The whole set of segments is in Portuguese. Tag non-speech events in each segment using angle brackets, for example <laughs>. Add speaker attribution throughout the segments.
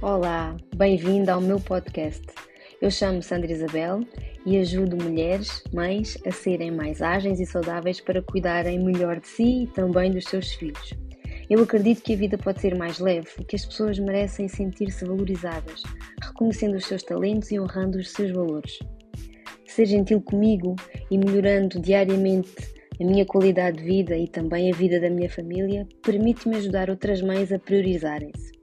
Speaker 1: Olá, bem-vindo ao meu podcast. Eu chamo Sandra Isabel e ajudo mulheres, mães, a serem mais ágeis e saudáveis para cuidarem melhor de si e também dos seus filhos. Eu acredito que a vida pode ser mais leve e que as pessoas merecem sentir-se valorizadas, reconhecendo os seus talentos e honrando os seus valores. Ser gentil comigo e melhorando diariamente a minha qualidade de vida e também a vida da minha família permite-me ajudar outras mães a priorizarem-se.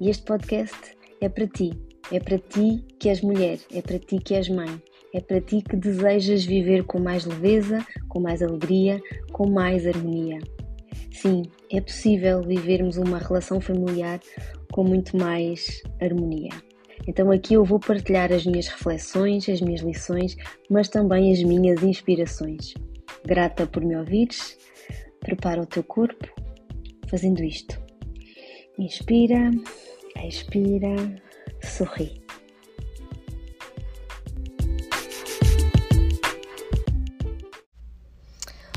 Speaker 1: E este podcast é para ti. É para ti que és mulher, é para ti que és mãe, é para ti que desejas viver com mais leveza, com mais alegria, com mais harmonia. Sim, é possível vivermos uma relação familiar com muito mais harmonia. Então aqui eu vou partilhar as minhas reflexões, as minhas lições, mas também as minhas inspirações. Grata por me ouvires, prepara o teu corpo fazendo isto. Inspira Expira, sorri.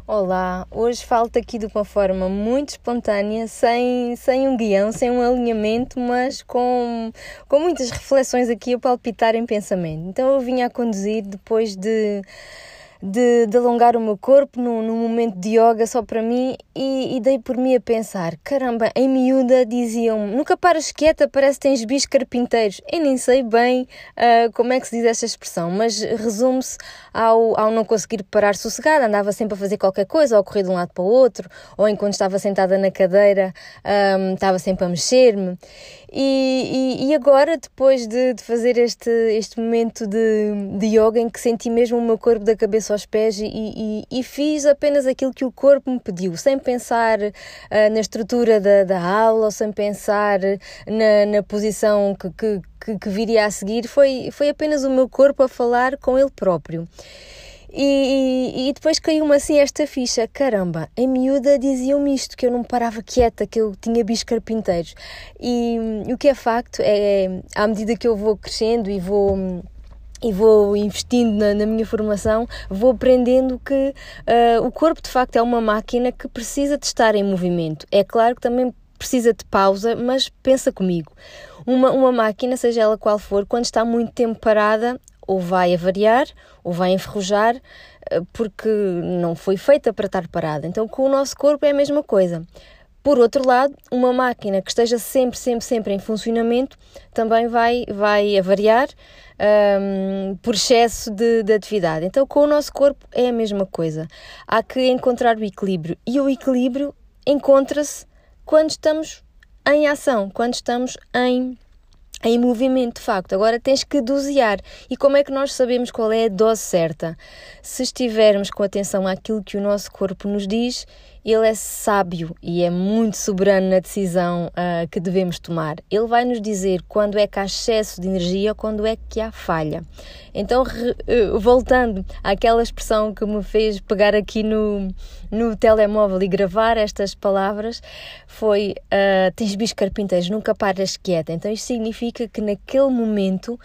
Speaker 1: Olá, hoje falo-te aqui de uma forma muito espontânea, sem, sem um guião, sem um alinhamento, mas com, com muitas reflexões aqui a palpitar em pensamento. Então eu vinha a conduzir depois de de, de alongar o meu corpo num, num momento de yoga só para mim e, e dei por mim a pensar: caramba, em miúda diziam nunca paras quieta, parece que tens bichos carpinteiros. Eu nem sei bem uh, como é que se diz esta expressão, mas resume-se ao, ao não conseguir parar sossegada, andava sempre a fazer qualquer coisa, ou a correr de um lado para o outro, ou enquanto estava sentada na cadeira, um, ah, estava sempre a mexer-me. E, e, e, agora, depois de, de, fazer este, este momento de, de yoga em que senti mesmo o meu corpo da cabeça aos pés e, e, e fiz apenas aquilo que o corpo me pediu, sem pensar uh, na estrutura da, da aula, sem pensar na, na posição que, que, que, que viria a seguir, foi, foi apenas o meu corpo a falar com ele próprio. E, e, depois caiu-me assim esta ficha: caramba, em miúda diziam-me isto, que eu não parava quieta, que eu tinha bichos carpinteiros. E, e o que é facto é, à medida que eu vou crescendo e vou e vou investindo na, na, minha formação, vou aprendendo que uh, o corpo de facto é uma máquina que precisa de estar em movimento. É claro que também precisa de pausa, mas pensa comigo. Uma, uma máquina, seja ela qual for, quando está muito tempo parada, ou vai avariar ou vai enferrujar eh, porque não foi feita para estar parada. Então, com o nosso corpo é a mesma coisa. Por outro lado, uma máquina que esteja sempre, sempre, sempre em funcionamento também vai, vai avariar um, por excesso de, de atividade. Então, com o nosso corpo é a mesma coisa. Há que encontrar o equilíbrio. E o equilíbrio encontra-se quando estamos em ação, quando estamos em em movimento, de facto. Agora tens que dosear. E como é que nós sabemos qual é a dose certa? Se estivermos com atenção àquilo que o nosso corpo nos diz ele é sábio e é muito soberano na decisão uh, que devemos tomar. Ele vai nos dizer quando é que há excesso de energia ou quando é que há falha. Então, re, uh, voltando àquela expressão que me fez pegar aqui no, no telemóvel e gravar estas palavras, foi: uh, Tens bicho carpinteiros, nunca paras quieta. Então, isto significa que naquele momento,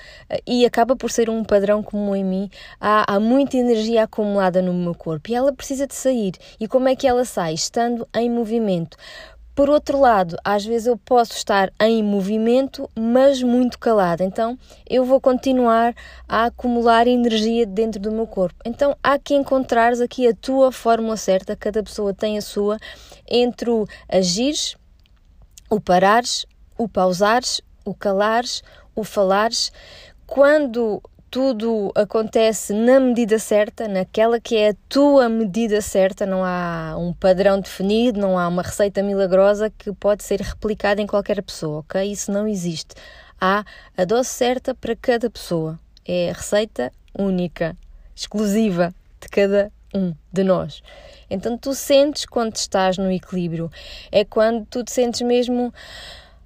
Speaker 1: e acaba por ser um padrão comum em mim, há, há muita energia acumulada no meu corpo e ela precisa de sair. E como é que ela sai? Estando em movimento. Por outro lado, às vezes eu posso estar em movimento, mas muito calada. Então, eu vou continuar a acumular energia dentro do meu corpo. Então, há que encontrares aqui a tua fórmula certa, cada pessoa tem a sua, entre o agires, o parares, o pausares, o calares, o falares. Quando tudo acontece na medida certa, naquela que é a tua medida certa, não há um padrão definido, não há uma receita milagrosa que pode ser replicada em qualquer pessoa, ok? Isso não existe. Há a dose certa para cada pessoa. É a receita única, exclusiva de cada um de nós. Então tu sentes quando estás no equilíbrio, é quando tu te sentes mesmo.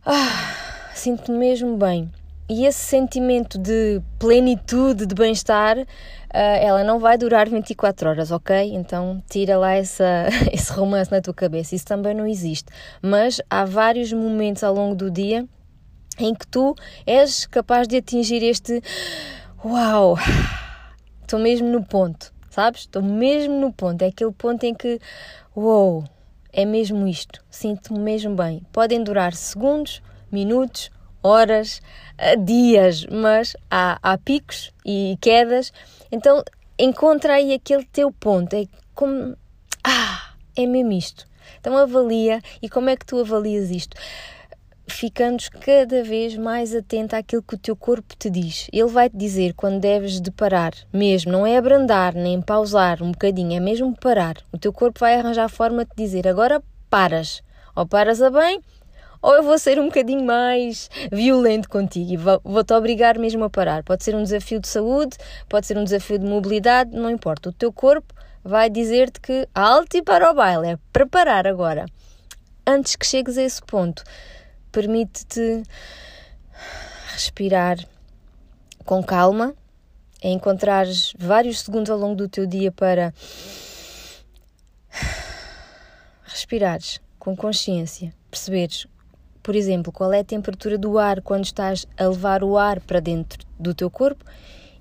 Speaker 1: Ah, sinto-me mesmo bem e esse sentimento de plenitude, de bem-estar, uh, ela não vai durar 24 horas, ok? Então tira lá essa, <laughs> esse romance na tua cabeça, isso também não existe. Mas há vários momentos ao longo do dia em que tu és capaz de atingir este uau, estou mesmo no ponto, sabes? Estou mesmo no ponto, é aquele ponto em que uau, é mesmo isto, sinto-me mesmo bem. Podem durar segundos, minutos horas, dias, mas há, há picos e quedas. Então encontra aí aquele teu ponto. É como. Ah, é mesmo isto. Então avalia e como é que tu avalias isto? ficando cada vez mais atento àquilo que o teu corpo te diz. Ele vai te dizer quando deves de parar, mesmo, não é abrandar, nem pausar um bocadinho, é mesmo parar. O teu corpo vai arranjar a forma de te dizer agora paras. Ou paras a bem, ou eu vou ser um bocadinho mais violento contigo e vou-te obrigar mesmo a parar. Pode ser um desafio de saúde, pode ser um desafio de mobilidade, não importa. O teu corpo vai dizer-te que alto e para o baile, é preparar agora. Antes que chegues a esse ponto, permite-te respirar com calma, é encontrar vários segundos ao longo do teu dia para <sighs> respirares com consciência, perceberes, por exemplo, qual é a temperatura do ar quando estás a levar o ar para dentro do teu corpo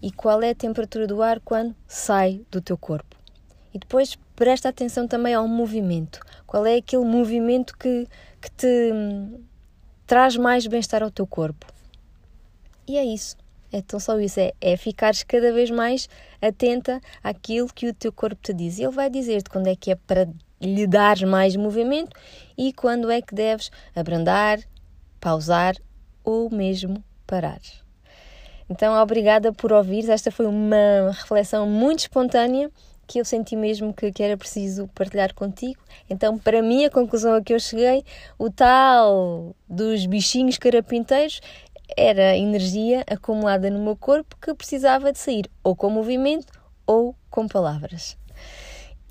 Speaker 1: e qual é a temperatura do ar quando sai do teu corpo. E depois presta atenção também ao movimento. Qual é aquele movimento que, que te traz mais bem-estar ao teu corpo. E é isso. É tão só isso. É, é ficares cada vez mais atenta àquilo que o teu corpo te diz. E ele vai dizer-te quando é que é para lhe dar mais movimento e quando é que deves abrandar, pausar ou mesmo parar. Então, obrigada por ouvir. Esta foi uma reflexão muito espontânea que eu senti mesmo que, que era preciso partilhar contigo. Então, para mim, a conclusão a que eu cheguei, o tal dos bichinhos carapinteiros era energia acumulada no meu corpo que precisava de sair ou com movimento ou com palavras.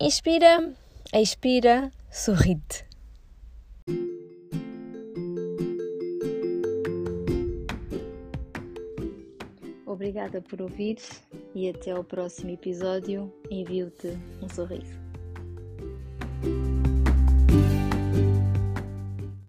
Speaker 1: Inspira, expira, sorrite. Obrigada por ouvir e até ao próximo episódio. Envio-te um sorriso.